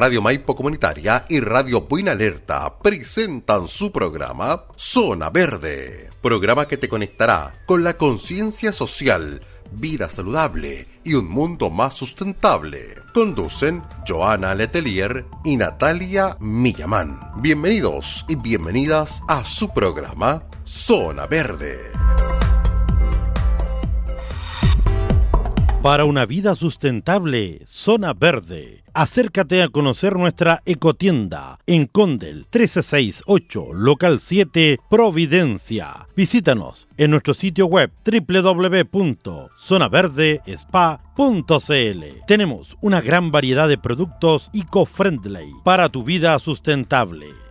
Radio Maipo Comunitaria y Radio Buena Alerta presentan su programa Zona Verde, programa que te conectará con la conciencia social, vida saludable y un mundo más sustentable. Conducen Joana Letelier y Natalia Millamán. Bienvenidos y bienvenidas a su programa Zona Verde. Para una vida sustentable, Zona Verde. Acércate a conocer nuestra ecotienda en Condel 1368, local 7, Providencia. Visítanos en nuestro sitio web www.zonaverdespa.cl. Tenemos una gran variedad de productos eco-friendly para tu vida sustentable.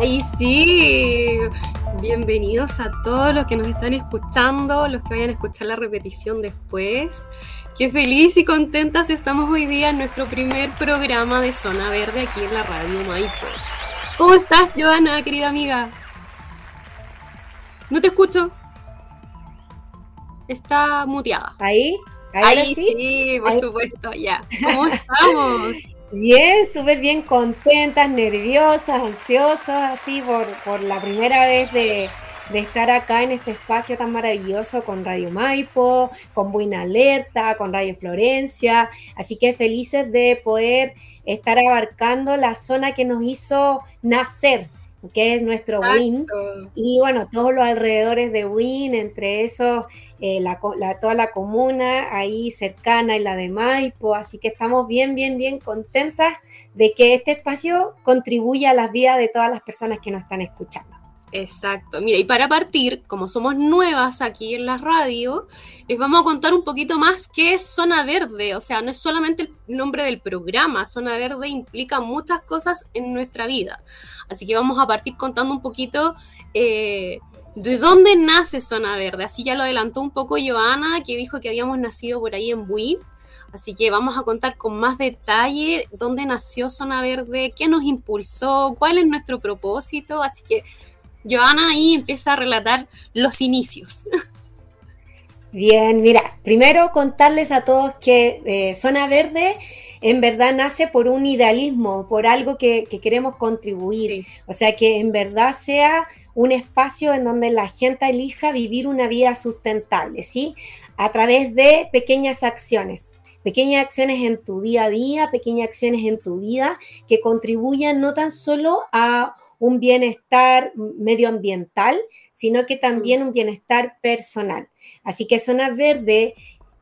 Ahí sí. Bienvenidos a todos los que nos están escuchando, los que vayan a escuchar la repetición después. Qué feliz y contentas estamos hoy día en nuestro primer programa de Zona Verde aquí en la Radio Maipo. ¿Cómo estás, Joana, querida amiga? No te escucho. Está muteada. ¿Ahí? Ahí, sí? por supuesto, ya. ¿Cómo estamos? Bien, súper bien, contentas, nerviosas, ansiosas, así por, por la primera vez de, estar acá en este espacio tan maravilloso con Radio Maipo, con Buena Alerta, con Radio Florencia. Así que felices de poder estar abarcando la zona que nos hizo nacer, que es nuestro WIN. Y bueno, todos los alrededores de WIN, entre esos eh, toda la comuna ahí cercana y la de Maipo, así que estamos bien, bien, bien contentas de que este espacio contribuya a las vidas de todas las personas que nos están escuchando. Exacto. Mira, y para partir, como somos nuevas aquí en la radio, les vamos a contar un poquito más qué es Zona Verde. O sea, no es solamente el nombre del programa, Zona Verde implica muchas cosas en nuestra vida. Así que vamos a partir contando un poquito eh, ¿De dónde nace Zona Verde? Así ya lo adelantó un poco Joana, que dijo que habíamos nacido por ahí en Buin. Así que vamos a contar con más detalle dónde nació Zona Verde, qué nos impulsó, cuál es nuestro propósito. Así que Joana ahí empieza a relatar los inicios. Bien, mira, primero contarles a todos que eh, Zona Verde en verdad nace por un idealismo, por algo que, queremos contribuir. O sea, que en verdad sea un espacio en donde la gente elija vivir una vida sustentable, ¿sí? A través de pequeñas acciones, pequeñas acciones en tu día a día, pequeñas acciones en tu vida que contribuyan no tan solo a un bienestar medioambiental, sino que también un bienestar personal. Así que Zona Verde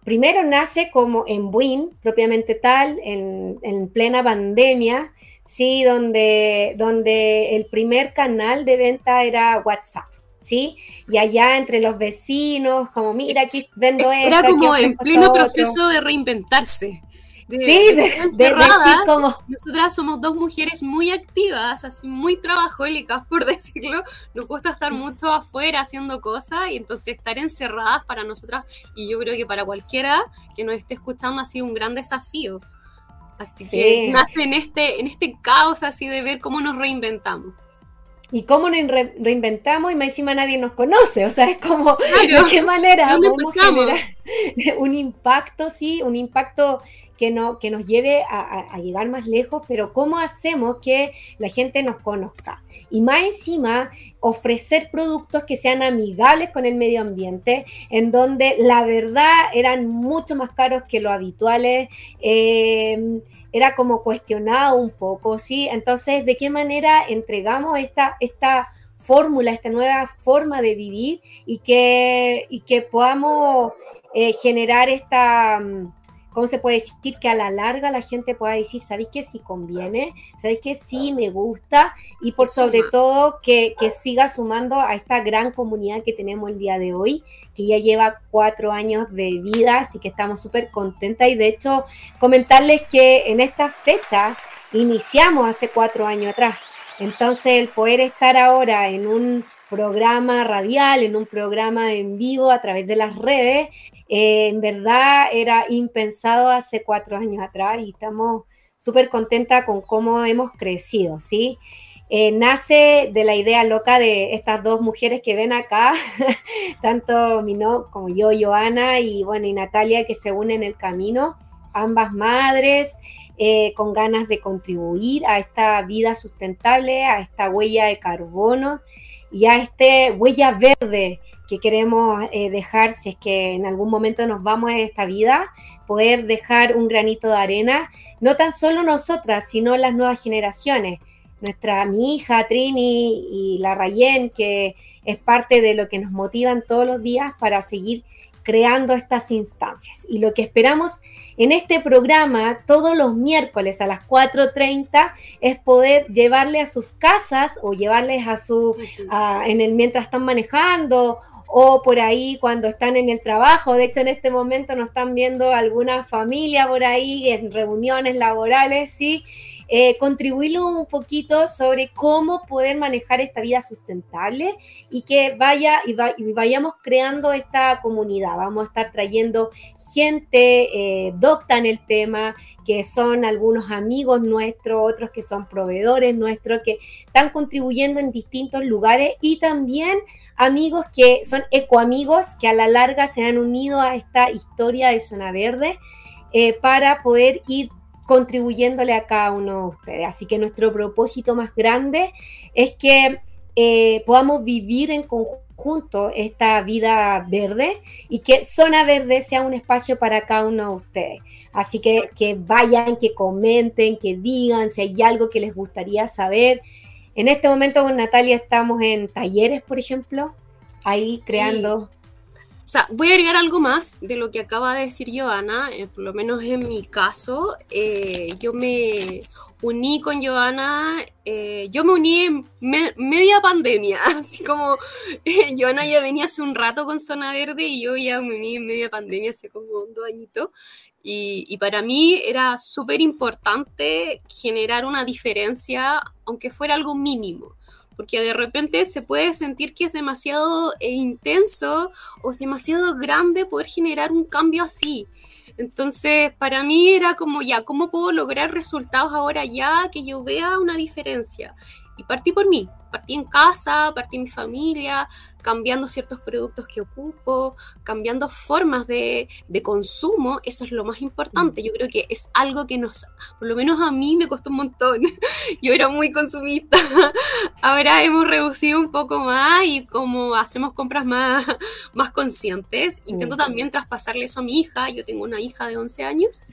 primero nace como en Buin, propiamente tal, en, en plena pandemia, ¿sí? Donde, donde el primer canal de venta era WhatsApp. ¿sí? Y allá entre los vecinos, como mira, aquí vendo esto. Era como en pleno proceso de reinventarse. Sí, de, decir como... Nosotras somos dos mujeres muy activas, así muy trabajólicas, por decirlo. Nos gusta estar mucho afuera haciendo cosas y entonces estar encerradas para nosotras, y yo creo que para cualquiera que nos esté escuchando ha sido un gran desafío. Así que nace en este, en este caos así de ver cómo nos reinventamos. Y cómo nos reinventamos y más encima nadie nos conoce, o sea, es como, ¿de qué manera podemos generar un impacto, sí, un impacto que, no, que nos lleve a, llegar más lejos, pero cómo hacemos que la gente nos conozca. Y más encima, ofrecer productos que sean amigables con el medio ambiente, en donde la verdad eran mucho más caros que los habituales. Eh, era como cuestionado un poco, ¿sí? Entonces, ¿de qué manera entregamos esta, esta fórmula, esta nueva forma de vivir y que, y que podamos eh, generar esta, mm, ¿cómo se puede decir? Que a la larga la gente pueda decir, ¿sabéis que sí conviene? ¿Sabéis que sí me gusta? Y por sobre todo que, que siga sumando a esta gran comunidad que tenemos el día de hoy, que ya lleva cuatro años de vida, así que estamos súper contentas y de hecho comentarles que en esta fecha iniciamos hace cuatro años atrás. Entonces el poder estar ahora en un programa radial, en un programa en vivo a través de las redes, eh, en verdad era impensado hace cuatro años atrás y estamos súper contentas con cómo hemos crecido, ¿sí? Eh, nace de la idea loca de estas dos mujeres que ven acá, tanto no, como yo, Joana, y bueno, y Natalia, que se unen en el camino, ambas madres, eh, con ganas de contribuir a esta vida sustentable, a esta huella de carbono y a este huella verde que queremos eh, dejar si es que en algún momento nos vamos a esta vida, poder dejar un granito de arena, no tan solo nosotras, sino las nuevas generaciones. Nuestra, mi hija Trini y la Rayen, que es parte de lo que nos motivan todos los días para seguir creando estas instancias. Y lo que esperamos en este programa todos los miércoles a las 4.30 es poder llevarle a sus casas o llevarles a su, en el mientras están manejando o por ahí cuando están en el trabajo. De hecho, en este momento nos están viendo alguna familia por ahí en reuniones laborales, ¿sí? Eh, contribuirlo un poquito sobre cómo poder manejar esta vida sustentable y que vaya y, vayamos creando esta comunidad. Vamos a estar trayendo gente eh, docta en el tema, que son algunos amigos nuestros, otros que son proveedores nuestros, que están contribuyendo en distintos lugares y también amigos que son ecoamigos que a la larga se han unido a esta historia de Zona Verde eh, para poder ir contribuyéndole a cada uno de ustedes. Así que nuestro propósito más grande es que eh, podamos vivir en conjunto esta vida verde y que Zona Verde sea un espacio para cada uno de ustedes. Así que que vayan, que comenten, que digan si hay algo que les gustaría saber. En este momento con Natalia estamos en talleres, por ejemplo, ahí creando o sea, voy a agregar algo más de lo que acaba de decir Joana, eh, por lo menos en mi caso. Eh, yo me uní con Joana, eh, yo me uní en media pandemia, así como Joana ya venía hace un rato con Zona Verde y yo ya me uní en media pandemia hace como dos añitos. Y, y para mí era súper importante generar una diferencia, aunque fuera algo mínimo porque de repente se puede sentir que es demasiado eh, intenso o es demasiado grande poder generar un cambio así. Entonces, para mí era como ya, ¿cómo puedo lograr resultados ahora ya que yo vea una diferencia? Y partí por mí, partí en casa, partí en mi familia, cambiando ciertos productos que ocupo, cambiando formas de, consumo, eso es lo más importante. Yo creo que es algo que nos, por lo menos a mí me costó un montón. Yo era muy consumista. Ahora hemos reducido un poco más y como hacemos compras más, más conscientes, intento también traspasarle eso a mi hija. Yo tengo una hija de 11 años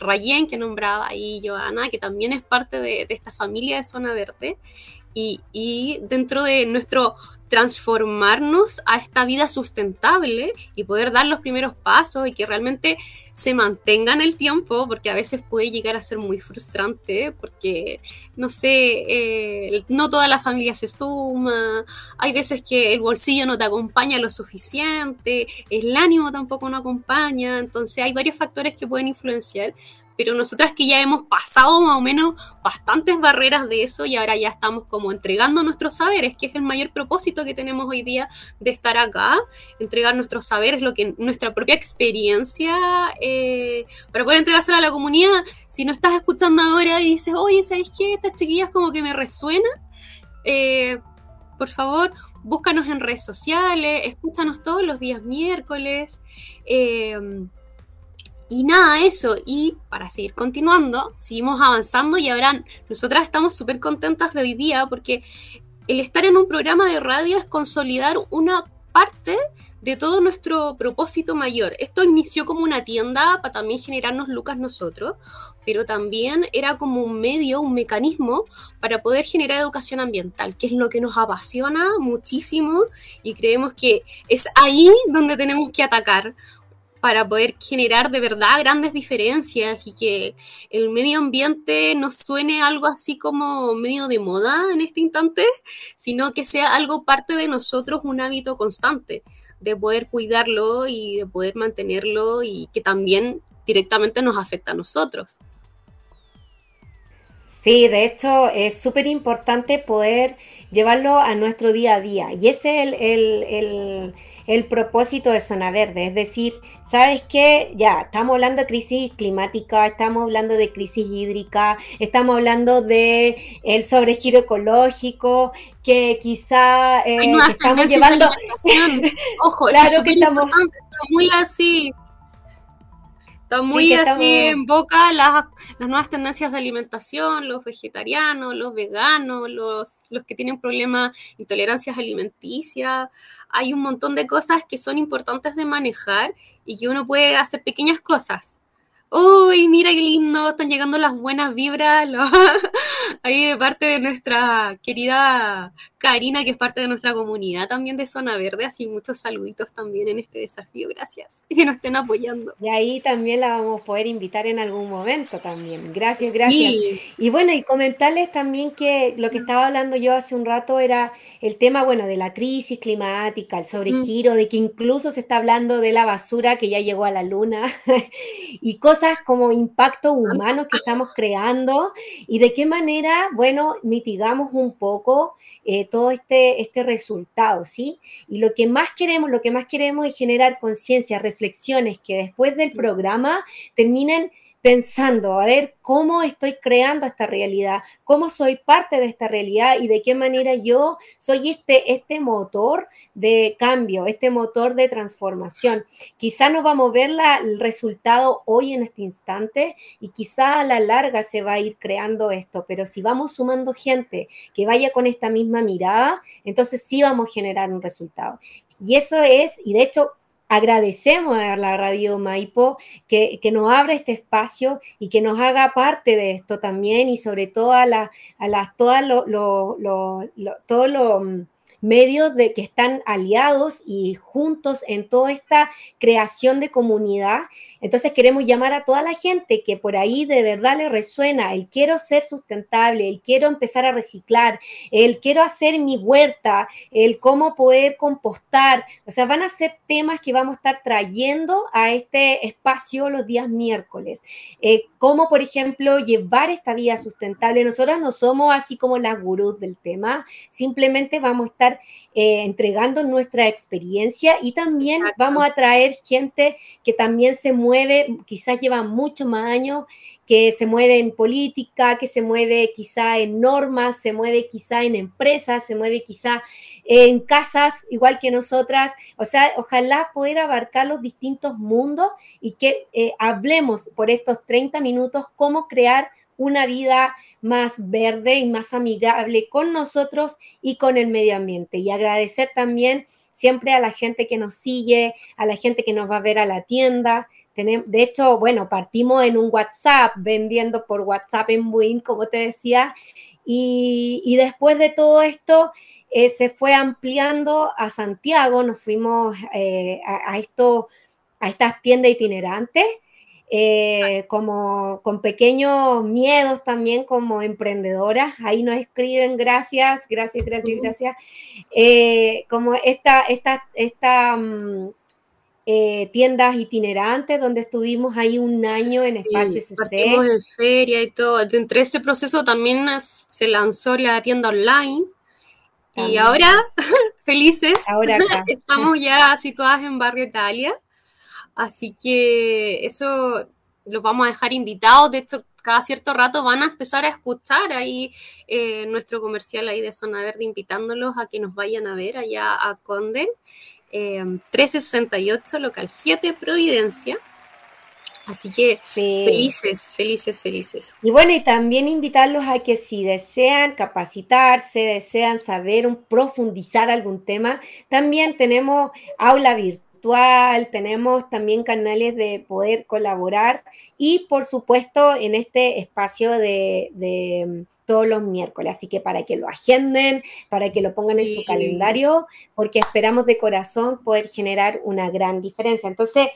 Rayen, que nombraba ahí Joana, que también es parte de, de, esta familia de Zona Verde, y, dentro de nuestro transformarnos a esta vida sustentable y poder dar los primeros pasos y que realmente se mantenga en el tiempo, porque a veces puede llegar a ser muy frustrante, porque, no sé, eh, no toda la familia se suma, hay veces que el bolsillo no te acompaña lo suficiente, el ánimo tampoco no acompaña, entonces hay varios factores que pueden influenciar, pero nosotras que ya hemos pasado más o menos bastantes barreras de eso y ahora ya estamos como entregando nuestros saberes, que es el mayor propósito que tenemos hoy día de estar acá, entregar nuestros saberes, lo que nuestra propia experiencia, eh, para poder entregárselo a la comunidad. Si no estás escuchando ahora y dices, oye, ¿sabes qué? Estas chiquillas como que me resuena. Eh, por favor, búscanos en redes sociales, escúchanos todos los días miércoles. Eh, y nada, eso. Y para seguir continuando, seguimos avanzando y ahora nosotras estamos súper contentas de hoy día porque el estar en un programa de radio es consolidar una parte de todo nuestro propósito mayor. Esto inició como una tienda para también generarnos lucas nosotros, pero también era como un medio, un mecanismo para poder generar educación ambiental, que es lo que nos apasiona muchísimo y creemos que es ahí donde tenemos que atacar, para poder generar de verdad grandes diferencias y que el medio ambiente no suene algo así como medio de moda en este instante, sino que sea algo parte de nosotros, un hábito constante de poder cuidarlo y de poder mantenerlo y que también directamente nos afecta a nosotros. Sí, de hecho es súper importante poder llevarlo a nuestro día a día y ese es el el propósito de Zona Verde. Es decir, ¿sabes qué? Ya, estamos hablando de crisis climática, estamos hablando de crisis hídrica, estamos hablando de el sobregiro ecológico, que quizá eh, estamos llevando... Ojo, claro que estamos... Muy así, Está muy así en boca las, nuevas tendencias de alimentación, los vegetarianos, los veganos, los, los que tienen problemas, intolerancias alimenticias. Hay un montón de cosas que son importantes de manejar y que uno puede hacer pequeñas cosas uy, mira qué lindo, están llegando las buenas vibras, ahí de parte de nuestra querida Karina, que es parte de nuestra comunidad también de Zona Verde, así muchos saluditos también en este desafío, gracias, que nos estén apoyando. Y ahí también la vamos a poder invitar en algún momento también, gracias, gracias. Y bueno, y comentarles también que lo que estaba hablando yo hace un rato era el tema, bueno, de la crisis climática, el sobregiro, de que incluso se está hablando de la basura que ya llegó a la luna y cosas como impacto humano que estamos creando y de qué manera, bueno, mitigamos un poco eh, todo este, este resultado, ¿sí? Y lo que más queremos, lo que más queremos es generar conciencia, reflexiones que después del programa terminen pensando, a ver cómo estoy creando esta realidad, cómo soy parte de esta realidad y de qué manera yo soy este, este motor de cambio, este motor de transformación. Quizá no vamos a ver el resultado hoy en este instante y quizá a la larga se va a ir creando esto, pero si vamos sumando gente que vaya con esta misma mirada, entonces sí vamos a generar un resultado. Y eso es, y de hecho agradecemos a la Radio Maipo que, nos abra este espacio y que nos haga parte de esto también y sobre todo a, las a las, todas lo mm, medios de que están aliados y juntos en toda esta creación de comunidad. Entonces queremos llamar a toda la gente que por ahí de verdad le resuena el quiero ser sustentable, el quiero empezar a reciclar, el quiero hacer mi huerta, el cómo poder compostar. O sea, van a ser temas que vamos a estar trayendo a este espacio los días miércoles. Eh, cómo, por ejemplo, llevar esta vida sustentable. Nosotros no somos así como las gurús del tema, simplemente vamos a estar eh, entregando nuestra experiencia y también vamos a traer gente que también se mueve, quizás lleva mucho más años, que se mueve en política, que se mueve quizá en normas, se mueve quizá en empresas, se mueve quizá en casas, igual que nosotras. O sea, ojalá poder abarcar los distintos mundos y que eh, hablemos por estos 30 minutos cómo crear una vida más verde y más amigable con nosotros y con el medio ambiente. Y agradecer también siempre a la gente que nos sigue, a la gente que nos va a ver a la tienda. De hecho, bueno, partimos en un WhatsApp, vendiendo por WhatsApp en Win, como te decía, y, después de todo esto eh, se fue ampliando a Santiago, nos fuimos eh, a, esto, a estas tiendas itinerantes eh, como con pequeños miedos también como emprendedoras. Ahí nos escriben gracias, gracias, gracias, gracias. Eh, como esta, esta, esta mm, eh, tiendas itinerantes donde estuvimos ahí un año en espacio sí, Partimos en feria y todo. Entre ese proceso también se lanzó la tienda online. Y ahora, felices, ahora estamos ya situadas en Barrio Italia. Así que eso los vamos a dejar invitados. De hecho, cada cierto rato van a empezar a escuchar ahí eh, nuestro comercial ahí de Zona Verde, invitándolos a que nos vayan a ver allá a Conden, 368, eh, local 7, Providencia. Así que felices, felices, felices. Y bueno, y también invitarlos a que si desean capacitarse, desean saber, un, profundizar algún tema, también tenemos aula virtual tenemos también canales de poder colaborar y por supuesto en este espacio de, mm, todos los miércoles. Así que para que lo agenden, para que lo pongan en su calendario, porque esperamos de corazón poder generar una gran diferencia. Entonces,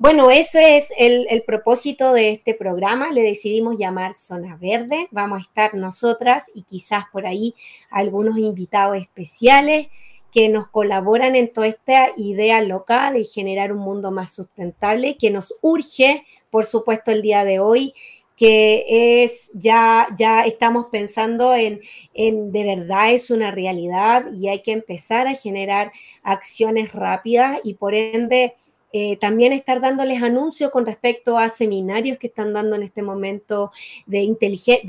Bueno, eso es el, propósito de este programa. Le decidimos llamar Zona Verde. Vamos a estar nosotras y quizás por ahí algunos invitados especiales que nos colaboran en toda esta idea loca de generar un mundo más sustentable, que nos urge, por supuesto, el día de hoy que es ya, ya estamos pensando en, en de verdad es una realidad y hay que empezar a generar acciones rápidas y por ende eh, también estar dándoles anuncios con respecto a seminarios que están dando en este momento de inteligencia.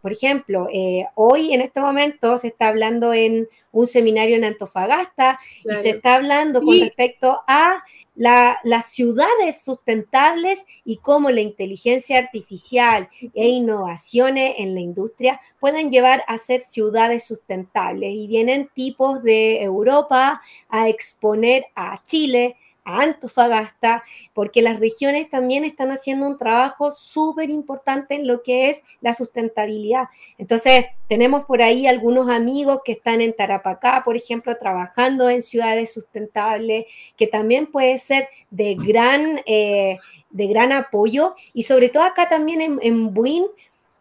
Por ejemplo, eh, hoy en este momento se está hablando en un seminario en Antofagasta y se está hablando con respecto a las ciudades sustentables y cómo la inteligencia artificial e innovaciones en la industria pueden llevar a ser ciudades sustentables. Y vienen tipos de Europa a exponer a Chile, Antofagasta, porque las regiones también están haciendo un trabajo súper importante en lo que es la sustentabilidad. Entonces, tenemos por ahí algunos amigos que están en Tarapacá, por ejemplo, trabajando en ciudades sustentables, que también puede ser de gran, eh, de gran apoyo. Y sobre todo acá también en, en Buin,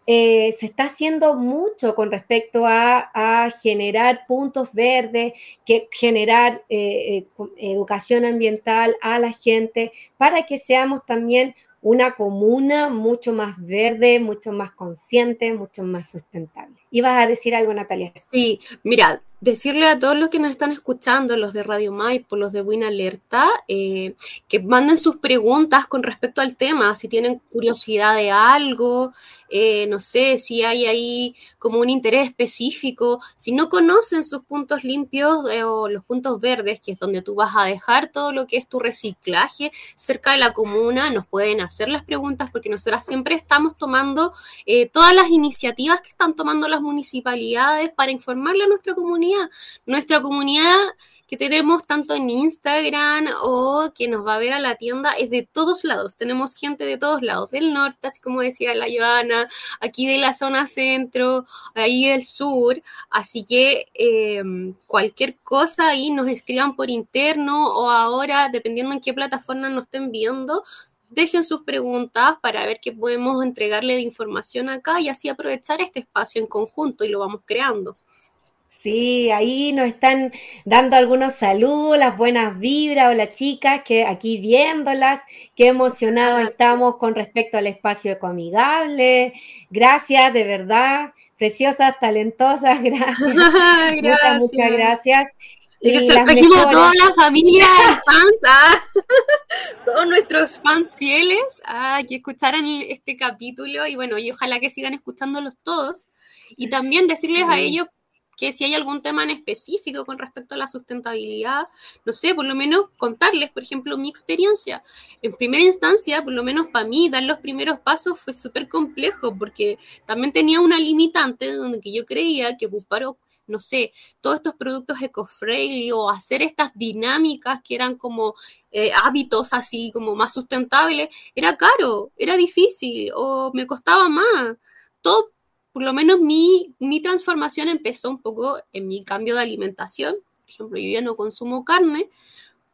eh, se está haciendo mucho con respecto a, generar puntos verdes, que generar eh, eh, educación ambiental a la gente para que seamos también una comuna mucho más verde, mucho más consciente, mucho más sustentable. ¿Ibas a decir algo, Natalia? Sí, mira, decirle a todos los que nos están escuchando, los de Radio Maipo, los de Buena Alerta, eh, que manden sus preguntas con respecto al tema, si tienen curiosidad de algo, eh, no sé, si hay ahí como un interés específico, si no conocen sus puntos limpios eh, o los puntos verdes, que es donde tú vas a dejar todo lo que es tu reciclaje cerca de la comuna, nos pueden hacer las preguntas porque nosotras siempre estamos tomando todas las iniciativas que están tomando las municipalidades para informarle a nuestra comunidad nuestra comunidad que tenemos tanto en Instagram o que nos va a ver a la tienda es de todos lados. Tenemos gente de todos lados, del norte, así como decía la Joana, aquí de la zona centro, ahí del sur. Así que em, cualquier cosa ahí nos escriban por interno o ahora, dependiendo en qué plataforma nos estén viendo, dejen sus preguntas para ver qué podemos entregarle de información acá y así aprovechar este espacio en conjunto y lo vamos creando. Sí, ahí nos están dando algunos saludos, las buenas vibras, o las chicas, que aquí viéndolas, qué emocionados estamos con respecto al espacio ecoamigable. Gracias, de verdad, preciosas, talentosas, gracias. gracias. Muchas, gracias. Y trajimos toda la familia fans, ah, todos nuestros fans fieles a que escucharan este capítulo y bueno, y ojalá que sigan escuchándolos todos. Y también decirles a ellos que si hay algún tema en específico con respecto a la sustentabilidad, no sé, por lo menos contarles, por ejemplo, mi experiencia. En primera instancia, por lo menos para mí, dar los primeros pasos fue súper complejo porque también tenía una limitante donde que yo creía que ocupar no sé, todos estos productos eco-friendly o hacer estas dinámicas que eran como eh, hábitos así como más sustentables, era caro, era difícil o me costaba más. Todo por lo menos mi, mi transformación empezó un poco en mi cambio de alimentación. Por ejemplo, yo ya no consumo carne,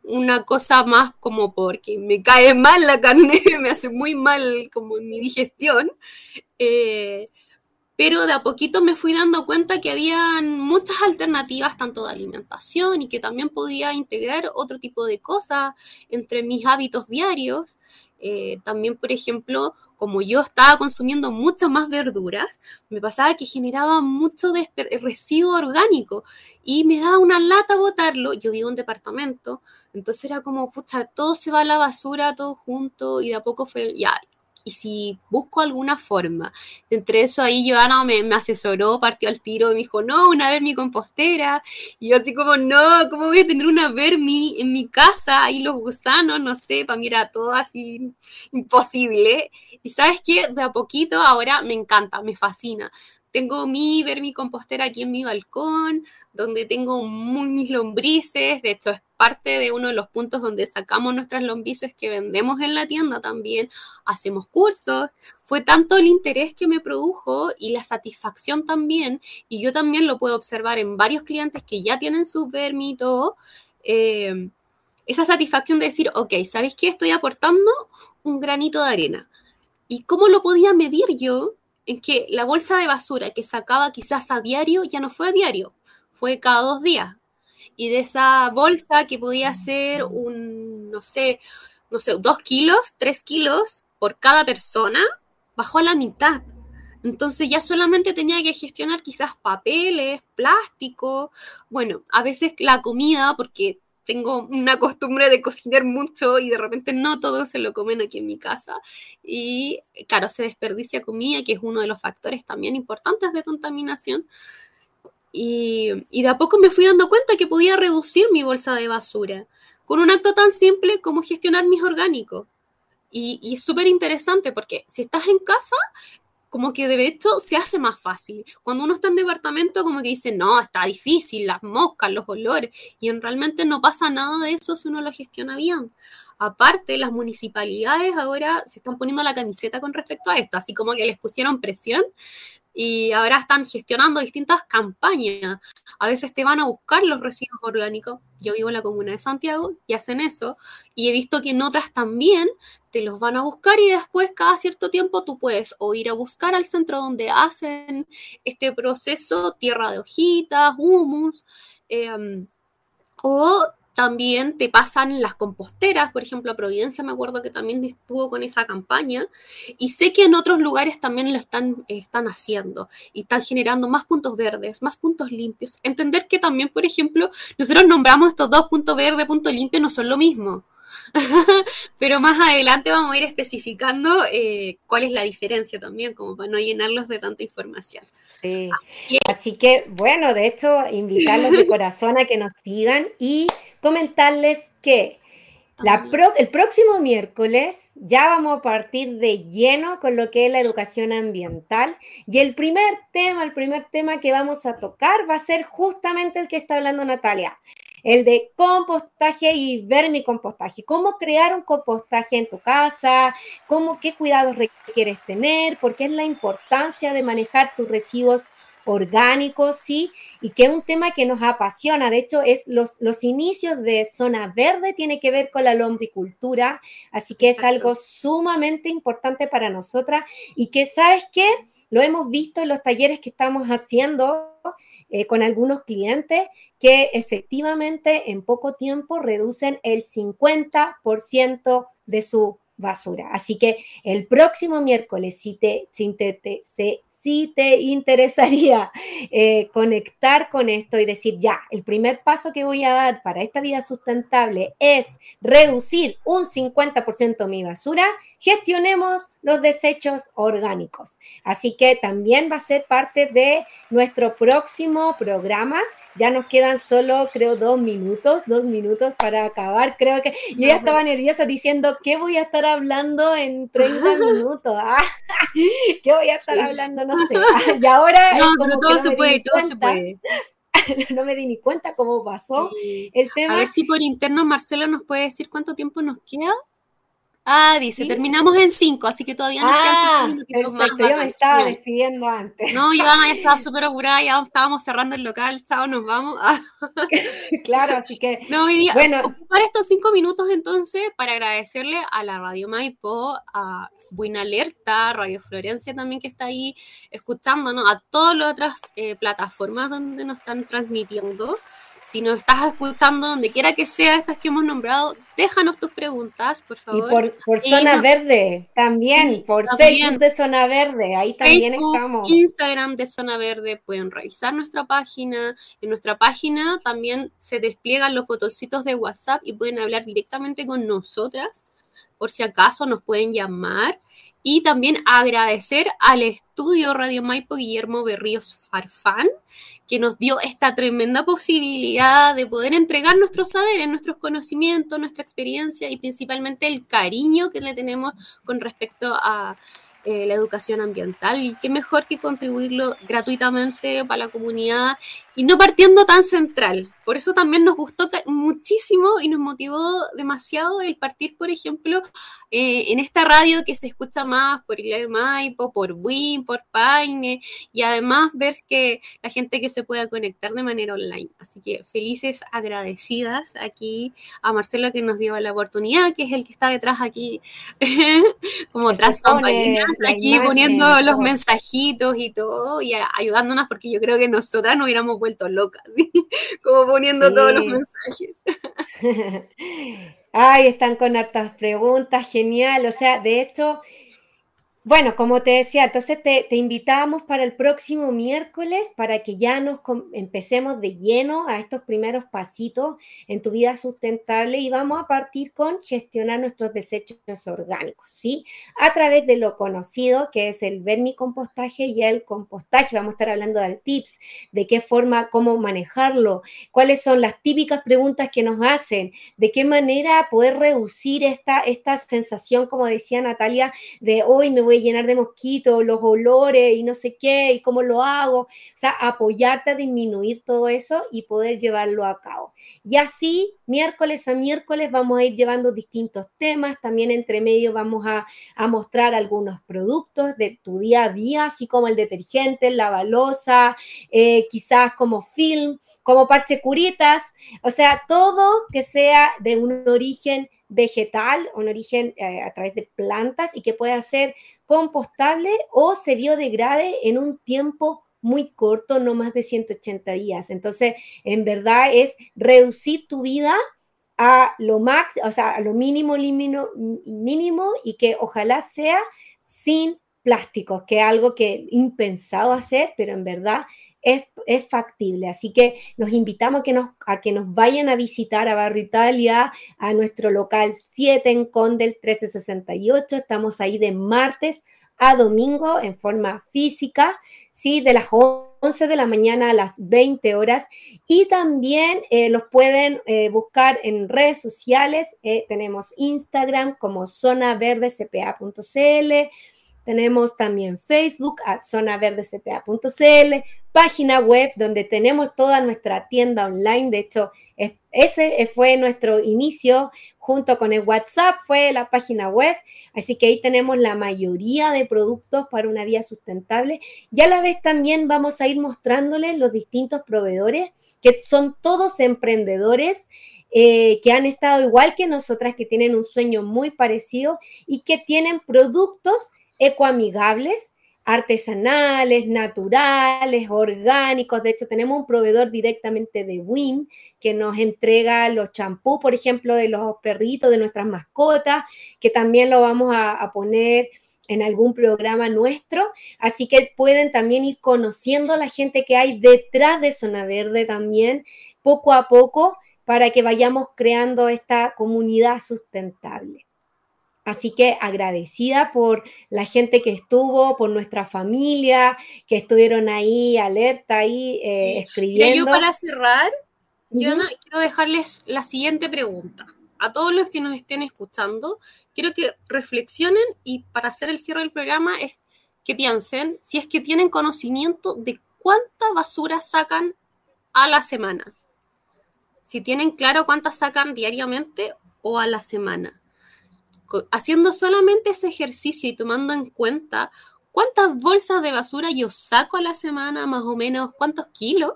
una cosa más como porque me cae mal la carne, me hace muy mal como mi digestión. Eh, pero de a poquito me fui dando cuenta que había muchas alternativas, tanto de alimentación y que también podía integrar otro tipo de cosas entre mis hábitos diarios. Eh, también, por ejemplo, como yo estaba consumiendo muchas más verduras, me pasaba que generaba mucho residuo orgánico y me daba una lata botarlo. Yo vivo en un departamento, entonces era como, pucha, todo se va a la basura, todo junto, y de a poco fue, ya, y si busco alguna forma. Entre eso ahí Joana me, me, asesoró, partió al tiro, me dijo, no, una vermi compostera. Y yo así como, no, ¿cómo voy a tener una vermi en mi casa? Ahí los gusanos, no sé, para mí era todo así imposible. Y sabes qué, de a poquito ahora me encanta, me fascina. Tengo mi vermicompostera aquí en mi balcón, donde tengo muy mis lombrices. De hecho, es parte de uno de los puntos donde sacamos nuestras lombrices que vendemos en la tienda también. Hacemos cursos. Fue tanto el interés que me produjo y la satisfacción también. Y yo también lo puedo observar en varios clientes que ya tienen sus vermi y todo. Eh, esa satisfacción de decir, ok, ¿sabéis qué? Estoy aportando un granito de arena. ¿Y cómo lo podía medir yo? En que la bolsa de basura que sacaba quizás a diario ya no fue a diario, fue cada dos días. Y de esa bolsa que podía ser un, no sé, no sé, dos kilos, tres kilos por cada persona, bajó a la mitad. Entonces ya solamente tenía que gestionar quizás papeles, plástico, bueno, a veces la comida, porque tengo una costumbre de cocinar mucho y de repente no todos se lo comen aquí en mi casa. Y claro, se desperdicia comida, que es uno de los factores también importantes de contaminación. Y, y, de a poco me fui dando cuenta que podía reducir mi bolsa de basura con un acto tan simple como gestionar mis orgánicos. Y, y es súper interesante porque si estás en casa, como que de hecho se hace más fácil. Cuando uno está en departamento, como que dice, no, está difícil, las moscas, los olores, y en realmente no pasa nada de eso si uno lo gestiona bien. Aparte, las municipalidades ahora se están poniendo la camiseta con respecto a esto, así como que les pusieron presión y ahora están gestionando distintas campañas. A veces te van a buscar los residuos orgánicos. Yo vivo en la comuna de Santiago y hacen eso. Y he visto que en otras también te los van a buscar y después cada cierto tiempo tú puedes o ir a buscar al centro donde hacen este proceso, tierra de hojitas, humus, eh, o también te pasan las composteras, por ejemplo, a Providencia me acuerdo que también estuvo con esa campaña y sé que en otros lugares también lo están, están haciendo y están generando más puntos verdes, más puntos limpios. Entender que también, por ejemplo, nosotros nombramos estos dos puntos verdes, puntos limpios, no son lo mismo. Pero más adelante vamos a ir especificando eh, cuál es la diferencia también, como para no llenarlos de tanta información. Sí. Así, que... bueno, de hecho, invitarlos de corazón a que nos sigan y comentarles que el próximo miércoles ya vamos a partir de lleno con lo que es la educación ambiental y el primer tema, el primer tema que vamos a tocar va a ser justamente el que está hablando Natalia, el de compostaje y vermicompostaje. ¿Cómo crear un compostaje en tu casa? ¿Cómo, ¿Qué cuidados requieres tener? ¿Por qué es la importancia de manejar tus residuos orgánicos? Sí, y que es un tema que nos apasiona. De hecho, es los, los inicios de Zona Verde tiene que ver con la lombricultura, así que es algo sumamente importante para nosotras y que, ¿sabes qué? Lo hemos visto en los talleres que estamos haciendo eh, con algunos clientes que efectivamente en poco tiempo reducen el 50% de su basura. Así que el próximo miércoles, si te, si te interesaría eh, conectar con esto y decir, ya, el primer paso que voy a dar para esta vida sustentable es reducir un 50% mi basura, gestionemos los desechos orgánicos. Así que también va a ser parte de nuestro próximo programa ya nos quedan solo, creo, dos minutos, dos minutos para acabar. Creo que yo ya estaba nerviosa diciendo, ¿qué voy a estar hablando en 30 minutos? Ah, ¿Qué voy a estar hablando? No sé. y ahora... No, pero todo se puede, todo se puede. no me di ni cuenta cómo pasó el tema. A ver si por interno Marcelo nos puede decir cuánto tiempo nos queda. Ah, dice, terminamos en 5, así que todavía nos ah, quedan más. Yo me estaba despidiendo antes. No, yo ya estaba súper apurada, ya estábamos cerrando el local, chao, nos vamos. claro, así que. No, hoy día, bueno. ocupar estos cinco minutos entonces para agradecerle a la Radio Maipo, a Buena Alerta, Radio Florencia también que está ahí escuchándonos, a todas las otras eh, plataformas donde nos están transmitiendo. Si nos estás escuchando, donde quiera que sea estas que hemos nombrado, déjanos tus preguntas, por favor. Y por, Zona Verde, también, por Facebook de Zona Verde, ahí también Facebook, estamos. Instagram de Zona Verde, pueden revisar nuestra página. En nuestra página también se despliegan los fotocitos de WhatsApp y pueden hablar directamente con nosotras. Por si acaso nos pueden llamar y también agradecer al estudio Radio Maipo Guillermo Berríos Farfán, que nos dio esta tremenda posibilidad de poder entregar nuestros saberes, nuestros conocimientos, nuestra experiencia y principalmente el cariño que le tenemos con respecto a eh, la educación ambiental. Y qué mejor que contribuirlo gratuitamente para la comunidad y no partiendo tan central, por eso también nos gustó muchísimo y nos motivó demasiado el partir, por ejemplo, eh, en esta radio que se escucha más por Iglesia de Maipo, por WIN, por Paine, y además ver que la gente que se pueda conectar de manera online. Así que felices, agradecidas aquí a Marcelo que nos dio la oportunidad, que es el que está detrás aquí, como tras aquí poniendo los mensajitos y todo, y ayudándonos porque yo creo que nosotras nos hubiéramos vuelto locas, como poniendo todos los mensajes. Ay, están con hartas preguntas, genial. O sea, de hecho, bueno, como te decía, entonces te, te invitamos para el próximo miércoles para que ya nos empecemos de lleno a estos primeros pasitos en tu vida sustentable y vamos a partir con gestionar nuestros desechos orgánicos, ¿sí? A través de lo conocido que es el vermicompostaje y el compostaje. Vamos a estar hablando de tips, de qué forma, cómo manejarlo, cuáles son las típicas preguntas que nos hacen, de qué manera poder reducir esta, esta sensación, como decía Natalia, de hoy me voy a llenar de mosquitos, los olores y no sé qué, y cómo lo hago. O sea, apoyarte a disminuir todo eso y poder llevarlo a cabo. Y así, miércoles a miércoles, vamos a ir llevando distintos temas. También entre medio vamos a, mostrar algunos productos de tu día a día, así como el detergente, la balosa, eh, quizás como film, como parche curitas. O sea, todo que sea de un origen vegetal, un origen eh, a través de plantas y que pueda ser compostable o se biodegrade en un tiempo muy corto, no más de 180 días. Entonces, en verdad es reducir tu vida a lo máximo, o sea, a lo mínimo, mínimo, mínimo y que ojalá sea sin plásticos, que es algo que impensado hacer, pero en verdad es, factible. Así que los invitamos a que, nos, a que nos vayan a visitar a Barrio Italia, a nuestro local 7 en Condel 1368. Estamos ahí de martes a domingo en forma física, ¿sí? De las 11 de la mañana a las 20 horas. Y también eh, los pueden eh, buscar en redes sociales. Eh, tenemos Instagram como zonaverdecpa.cl tenemos también Facebook a zonaverdecpa.cl, página web donde tenemos toda nuestra tienda online. De hecho, ese fue nuestro inicio junto con el WhatsApp, fue la página web. Así que ahí tenemos la mayoría de productos para una vida sustentable. Y a la vez también vamos a ir mostrándoles los distintos proveedores que son todos emprendedores. Eh, que han estado igual que nosotras, que tienen un sueño muy parecido y que tienen productos ecoamigables, artesanales, naturales, orgánicos. De hecho, tenemos un proveedor directamente de WIN que nos entrega los champús, por ejemplo, de los perritos, de nuestras mascotas, que también lo vamos a, poner en algún programa nuestro, así que pueden también ir conociendo a la gente que hay detrás de Zona Verde también, poco a poco, para que vayamos creando esta comunidad sustentable. Así que agradecida por la gente que estuvo, por nuestra familia, que estuvieron ahí alerta, ahí eh, escribiendo. yo para cerrar, quiero dejarles la siguiente pregunta. A todos los que nos estén escuchando, quiero que reflexionen y para hacer el cierre del programa es que piensen si es que tienen conocimiento de cuánta basura sacan a la semana. Si tienen claro cuántas sacan diariamente o a la semana haciendo solamente ese ejercicio y tomando en cuenta cuántas bolsas de basura yo saco a la semana, más o menos cuántos kilos,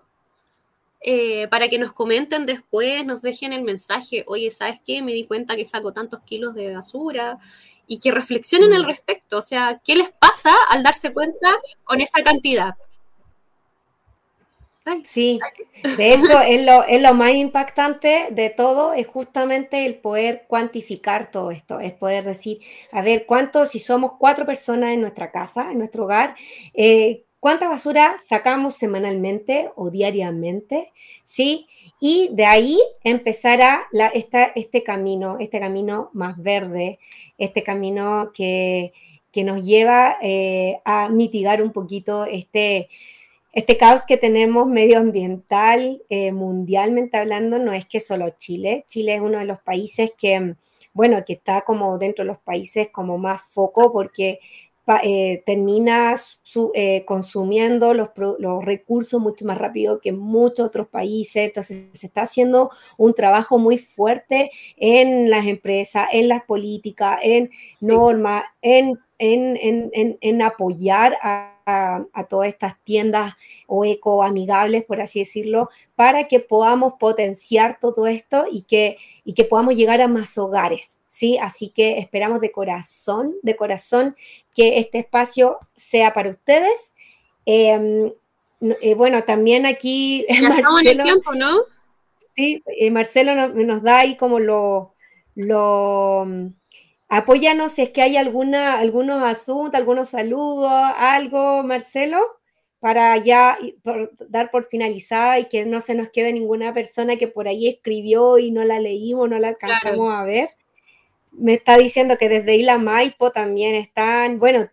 eh, para que nos comenten después, nos dejen el mensaje, oye, ¿sabes qué? Me di cuenta que saco tantos kilos de basura y que reflexionen al mm. respecto, o sea, ¿qué les pasa al darse cuenta con esa cantidad? Sí, de hecho es lo, es lo, más impactante de todo, es justamente el poder cuantificar todo esto, es poder decir, a ver, ¿cuánto, si somos cuatro personas en nuestra casa, en nuestro hogar, eh, cuánta basura sacamos semanalmente o diariamente? ¿Sí? Y de ahí empezará la, esta, este camino, este camino más verde, este camino que, que nos lleva eh, a mitigar un poquito este este caos que tenemos medioambiental, eh, mundialmente hablando, no es que solo Chile. Chile es uno de los países que, bueno, que está como dentro de los países como más foco porque eh, termina eh, consumiendo los, recursos mucho más rápido que muchos otros países. Entonces, se está haciendo un trabajo muy fuerte en las empresas, en las políticas, en normas, en, en, apoyar a, todas estas tiendas o eco amigables, por así decirlo, para que podamos potenciar todo esto y que, y que podamos llegar a más hogares. ¿sí? Así que esperamos de corazón, de corazón, que este espacio sea para ustedes. Em, eh, bueno, también aquí Marcelo, tiempo, ¿no? Sí, eh, Marcelo nos, da ahí como lo, lo apóyanos si es que hay alguna, algunos asuntos, algunos saludos, algo, Marcelo, para ya dar por finalizada y que no se nos quede ninguna persona que por ahí escribió y no la leímos, no la alcanzamos a ver. Me está diciendo que desde Isla Maipo también están, bueno,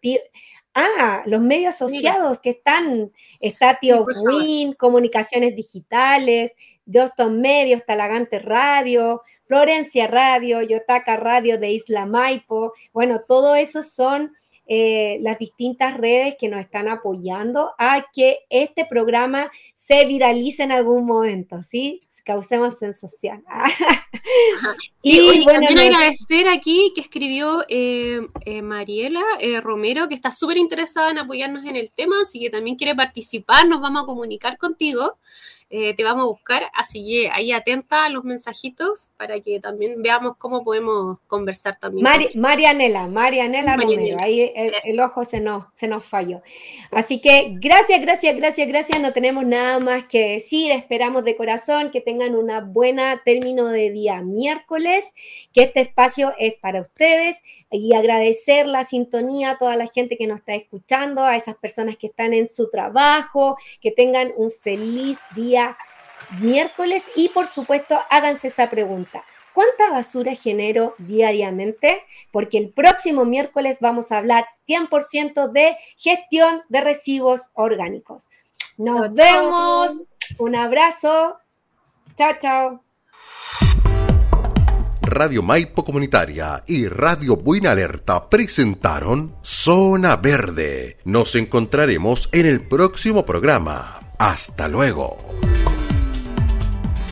ah, los medios asociados que están, está Tío Win, Comunicaciones Digitales, Justin Medios, Talagante Radio, Florencia Radio, Yotaka Radio de Isla Maipo, bueno, todo eso son eh, las distintas redes que nos están apoyando a que este programa se viralice en algún momento, ¿sí? Causemos sensación. y bueno, también agradecer aquí que escribió eh, eh, Mariela Romero, que está súper interesada en apoyarnos en el tema, así que también quiere participar, nos vamos a comunicar contigo. Eh, te vamos a buscar, así que ahí atenta a los mensajitos para que también veamos cómo podemos conversar también. Marianela, Marianela, Romero, ahí el, ojo se nos, se nos falló. Así que gracias, gracias, gracias, gracias, no tenemos nada más que decir, esperamos de corazón que tengan una buena término de día miércoles, que este espacio es para ustedes y agradecer la sintonía a toda la gente que nos está escuchando, a esas personas que están en su trabajo, que tengan un feliz día miércoles y por supuesto háganse esa pregunta. ¿Cuánta basura genero diariamente? Porque el próximo miércoles vamos a hablar 100% de gestión de residuos orgánicos. Nos vemos. Un abrazo. Chao, chao. Radio Maipo Comunitaria y Radio Buena Alerta presentaron Zona Verde. Nos encontraremos en el próximo programa. Hasta luego.